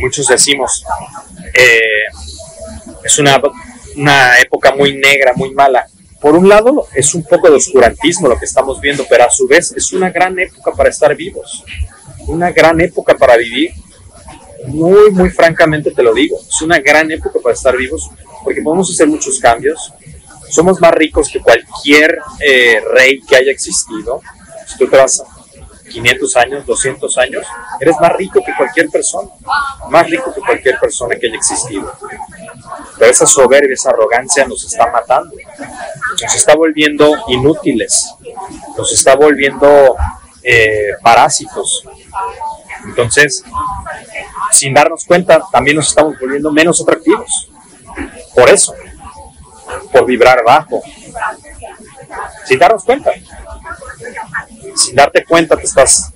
Muchos decimos, eh, es una, una época muy negra, muy mala. Por un lado, es un poco de oscurantismo lo que estamos viendo, pero a su vez es una gran época para estar vivos, una gran época para vivir. Muy, muy francamente te lo digo, es una gran época para estar vivos porque podemos hacer muchos cambios, somos más ricos que cualquier eh, rey que haya existido. Si tú te vas 500 años, 200 años, eres más rico que cualquier persona, más rico que cualquier persona que haya existido. Pero esa soberbia, esa arrogancia nos está matando, nos está volviendo inútiles, nos está volviendo eh, parásitos. Entonces, sin darnos cuenta, también nos estamos volviendo menos atractivos. Por eso, por vibrar bajo, sin darnos cuenta. Sin darte cuenta te estás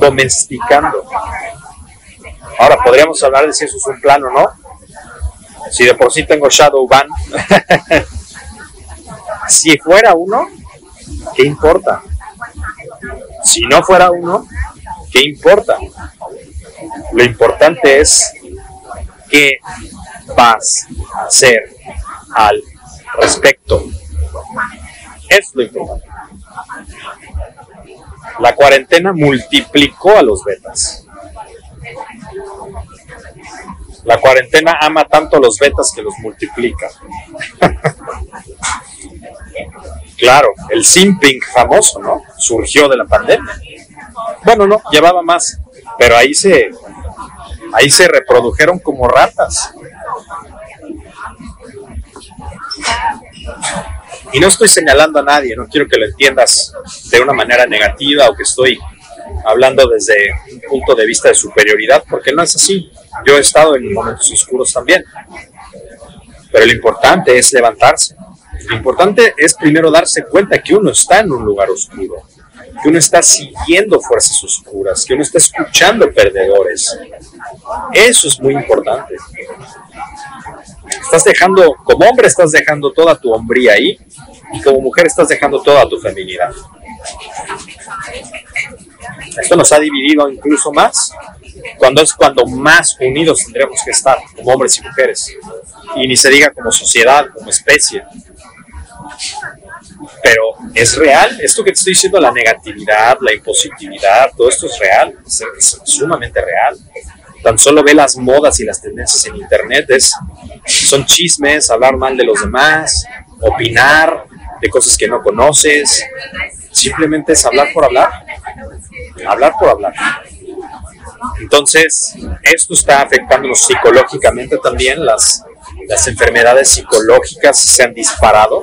domesticando. Ahora podríamos hablar de si eso es un plano no. Si de por sí tengo Shadow Ban, [laughs] si fuera uno, ¿qué importa? Si no fuera uno, ¿qué importa? Lo importante es qué vas a hacer al respecto. Es lo importante. La cuarentena multiplicó a los betas. La cuarentena ama tanto los betas que los multiplica. claro, el simping famoso, ¿no? Surgió de la pandemia. Bueno, no, llevaba más, pero ahí se, Ahí se reprodujeron como ratas. Y no estoy señalando a nadie, no quiero que lo entiendas de una manera negativa o que estoy hablando desde un punto de vista de superioridad, porque no es así. Yo he estado en momentos oscuros también. Pero lo importante es levantarse. Lo importante es primero darse cuenta que uno está en un lugar oscuro, que uno está siguiendo fuerzas oscuras, que uno está escuchando perdedores. Eso es muy importante. Estás dejando, como hombre estás dejando toda tu hombría ahí y como mujer estás dejando toda tu feminidad. Esto nos ha dividido incluso más, cuando es cuando más unidos tendremos que estar como hombres y mujeres. Y ni se diga como sociedad, como especie. Pero es real, esto que te estoy diciendo, la negatividad, la impositividad, todo esto es real, es, es sumamente real. Tan solo ve las modas y las tendencias en internet, es, son chismes, hablar mal de los demás, opinar de cosas que no conoces, simplemente es hablar por hablar, hablar por hablar. Entonces, esto está afectándonos psicológicamente también, las, las enfermedades psicológicas se han disparado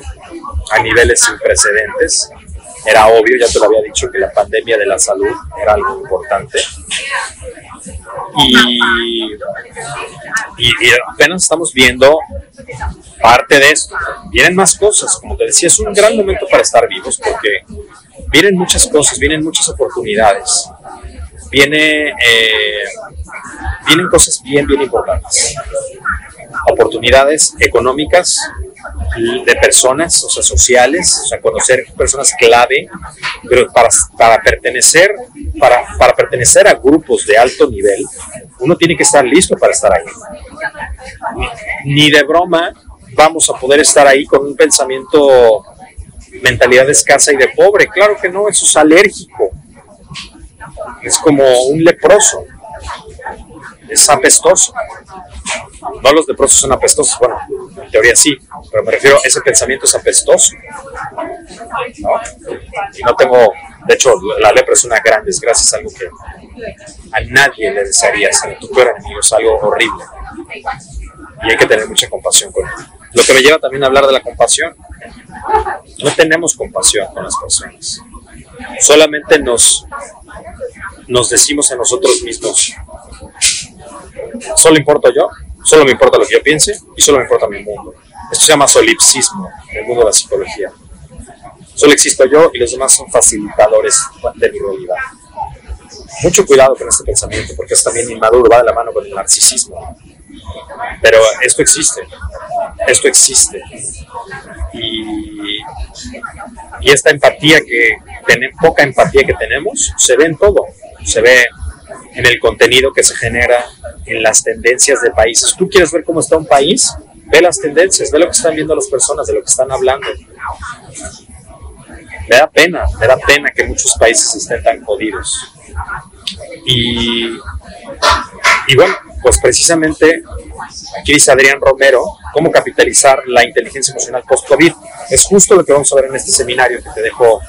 a niveles sin precedentes. Era obvio, ya te lo había dicho, que la pandemia de la salud era algo importante. Y, y, y apenas estamos viendo parte de esto. Vienen más cosas, como te decía, es un gran momento para estar vivos porque vienen muchas cosas, vienen muchas oportunidades, viene, eh, vienen cosas bien, bien importantes. Oportunidades económicas de personas, o sea, sociales, o sea, conocer personas clave, pero para, para pertenecer, para, para pertenecer a grupos de alto nivel, uno tiene que estar listo para estar ahí. Ni de broma vamos a poder estar ahí con un pensamiento mentalidad escasa y de pobre. Claro que no, eso es alérgico. Es como un leproso. Es apestoso. No los leprosos son apestosos, bueno, en teoría sí, pero me refiero a ese pensamiento es apestoso. Y no tengo, de hecho, la lepra es una gran desgracia, es algo que a nadie le desearía ser tu peor enemigo, es algo horrible. Y hay que tener mucha compasión con él. Lo que me lleva también a hablar de la compasión. No tenemos compasión con las personas. Solamente nos, nos decimos a nosotros mismos, solo importo yo, solo me importa lo que yo piense y solo me importa mi mundo. Esto se llama solipsismo en el mundo de la psicología. Solo existo yo y los demás son facilitadores de mi realidad. Mucho cuidado con este pensamiento porque es también inmaduro, va de la mano con el narcisismo. Pero esto existe, esto existe. Y, y esta empatía que, poca empatía que tenemos, se ve en todo. Se ve en el contenido que se genera, en las tendencias de países. Tú quieres ver cómo está un país, ve las tendencias, ve lo que están viendo las personas, de lo que están hablando. Me da pena, me da pena que muchos países estén tan jodidos. Y, y bueno, pues precisamente aquí dice Adrián Romero, cómo capitalizar la inteligencia emocional post-COVID. Es justo lo que vamos a ver en este seminario que te dejo,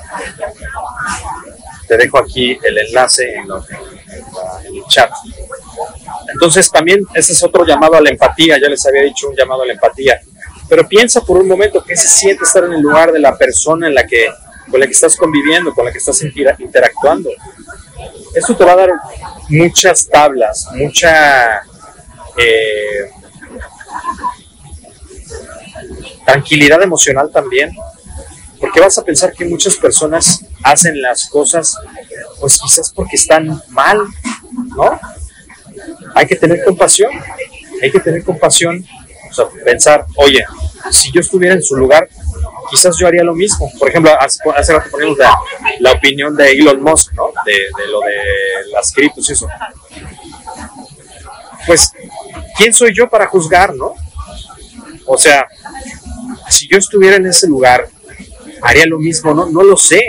te dejo aquí el enlace en, el chat. Entonces también ese es otro llamado a la empatía, ya les había dicho un llamado a la empatía. Pero piensa por un momento qué se siente estar en el lugar de la persona en la que, con la que estás conviviendo, con la que estás interactuando. Esto te va a dar muchas tablas, mucha eh, tranquilidad emocional también, porque vas a pensar que muchas personas hacen las cosas, pues quizás porque están mal, ¿no? Hay que tener compasión, hay que tener compasión, o sea, pensar, oye, si yo estuviera en su lugar, quizás yo haría lo mismo. Por ejemplo, hace, rato ponemos la, opinión de Elon Musk, ¿no? De, de lo de las criptos y eso. Pues, ¿quién soy yo para juzgar, no? O sea, si yo estuviera en ese lugar, haría lo mismo, no, no lo sé.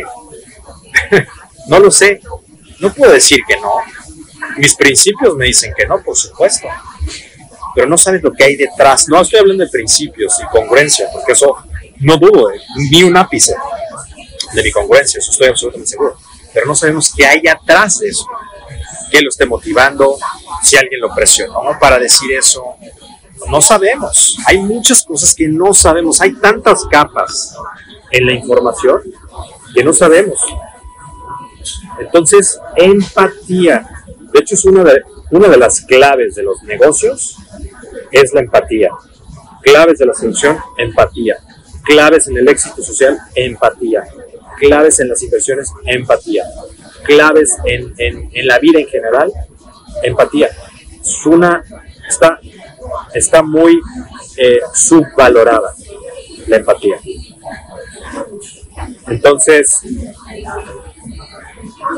[laughs] no lo sé. No puedo decir que no. Mis principios me dicen que no, por supuesto. Pero no sabes lo que hay detrás. No estoy hablando de principios y congruencia, porque eso no dudo, ni un ápice de mi congruencia, eso estoy absolutamente seguro. Pero no sabemos qué hay atrás de eso. Que lo esté motivando, si alguien lo presionó para decir eso. No sabemos. Hay muchas cosas que no sabemos. Hay tantas capas en la información que no sabemos. Entonces, empatía. De hecho, es una de, una de las claves de los negocios, es la empatía. Claves de la solución, empatía. Claves en el éxito social, empatía. Claves en las inversiones, empatía. Claves en, la vida en general, empatía. Es una, está, está muy eh, subvalorada la empatía. Entonces,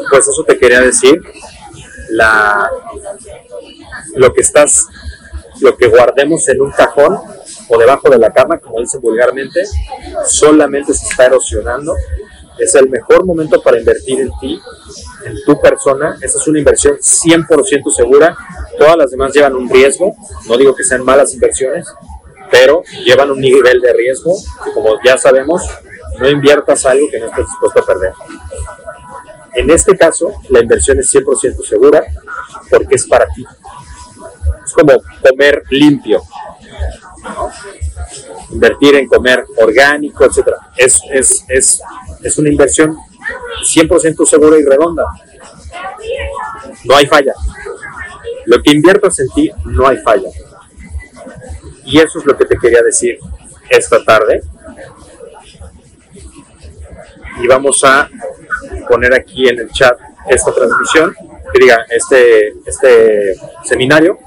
pues eso te quería decir. La, lo que estás, lo que guardemos en un cajón o debajo de la cama, como dicen vulgarmente, solamente se está erosionando. Es el mejor momento para invertir en ti, en tu persona. Esa es una inversión 100% segura. Todas las demás llevan un riesgo. No digo que sean malas inversiones, pero llevan un nivel de riesgo que, como ya sabemos, no inviertas algo que no estés dispuesto a perder. En este caso, la inversión es 100% segura porque es para ti. Es como comer limpio. Invertir en comer orgánico, etc. Es, es, es, es una inversión 100% segura y redonda. No hay falla. Lo que inviertas en ti, no hay falla. Y eso es lo que te quería decir esta tarde. Y vamos a poner aquí en el chat esta transmisión, que diga, este, este seminario.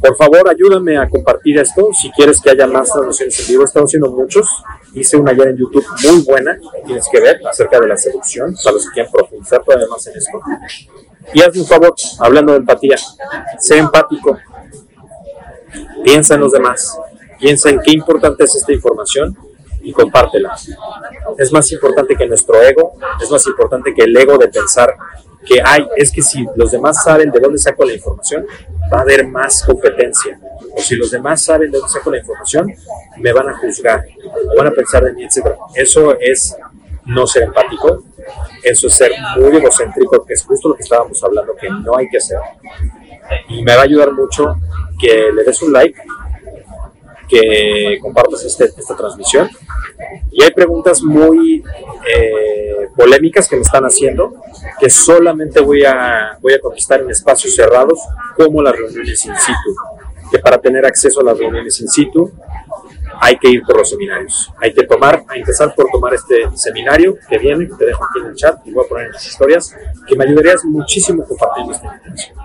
Por favor, ayúdame a compartir esto. Si quieres que haya más transmisiones en vivo, estamos haciendo muchos. Hice una ayer en YouTube muy buena, tienes que ver, acerca de la seducción, para los que quieran profundizar todavía más en esto. Y hazme un favor, hablando de empatía, sé empático, piensa en los demás, piensa en qué importante es esta información y compártela. Es más importante que nuestro ego, es más importante que el ego de pensar que hay, es que si los demás saben de dónde saco la información, va a haber más competencia. O si los demás saben de dónde saco la información, me van a juzgar, van a pensar de mí, etc. Eso es no ser empático, eso es ser muy egocéntrico, que es justo lo que estábamos hablando, que no hay que hacer. Y me va a ayudar mucho que le des un like, que compartas este, esta transmisión. Y hay preguntas muy eh, polémicas que me están haciendo, que solamente voy a, voy a contestar en espacios cerrados, como las reuniones in situ. Que para tener acceso a las reuniones in situ hay que ir por los seminarios. Hay que tomar, a empezar por tomar este seminario que viene, que te dejo aquí en el chat y voy a poner en las historias, que me ayudarías muchísimo compartiendo esta información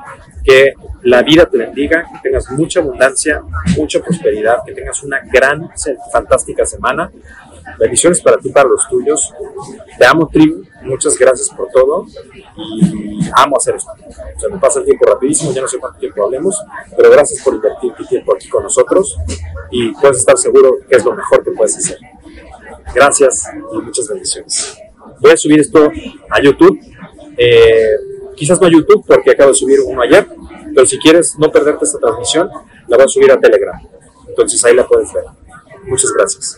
que la vida te bendiga, que tengas mucha abundancia, mucha prosperidad, que tengas una gran, fantástica semana. Bendiciones para ti, para los tuyos. Te amo, tribu. Muchas gracias por todo. Y amo hacer esto. O sea, me pasa el tiempo rapidísimo, ya no sé cuánto tiempo hablemos, pero gracias por invertir tu tiempo aquí con nosotros y puedes estar seguro que es lo mejor que puedes hacer. Gracias y muchas bendiciones. Voy a subir esto a YouTube. Eh, Quizás no a YouTube, porque acabo de subir uno ayer, pero si quieres no perderte esta transmisión, la voy a subir a Telegram. Entonces ahí la puedes ver. Muchas gracias.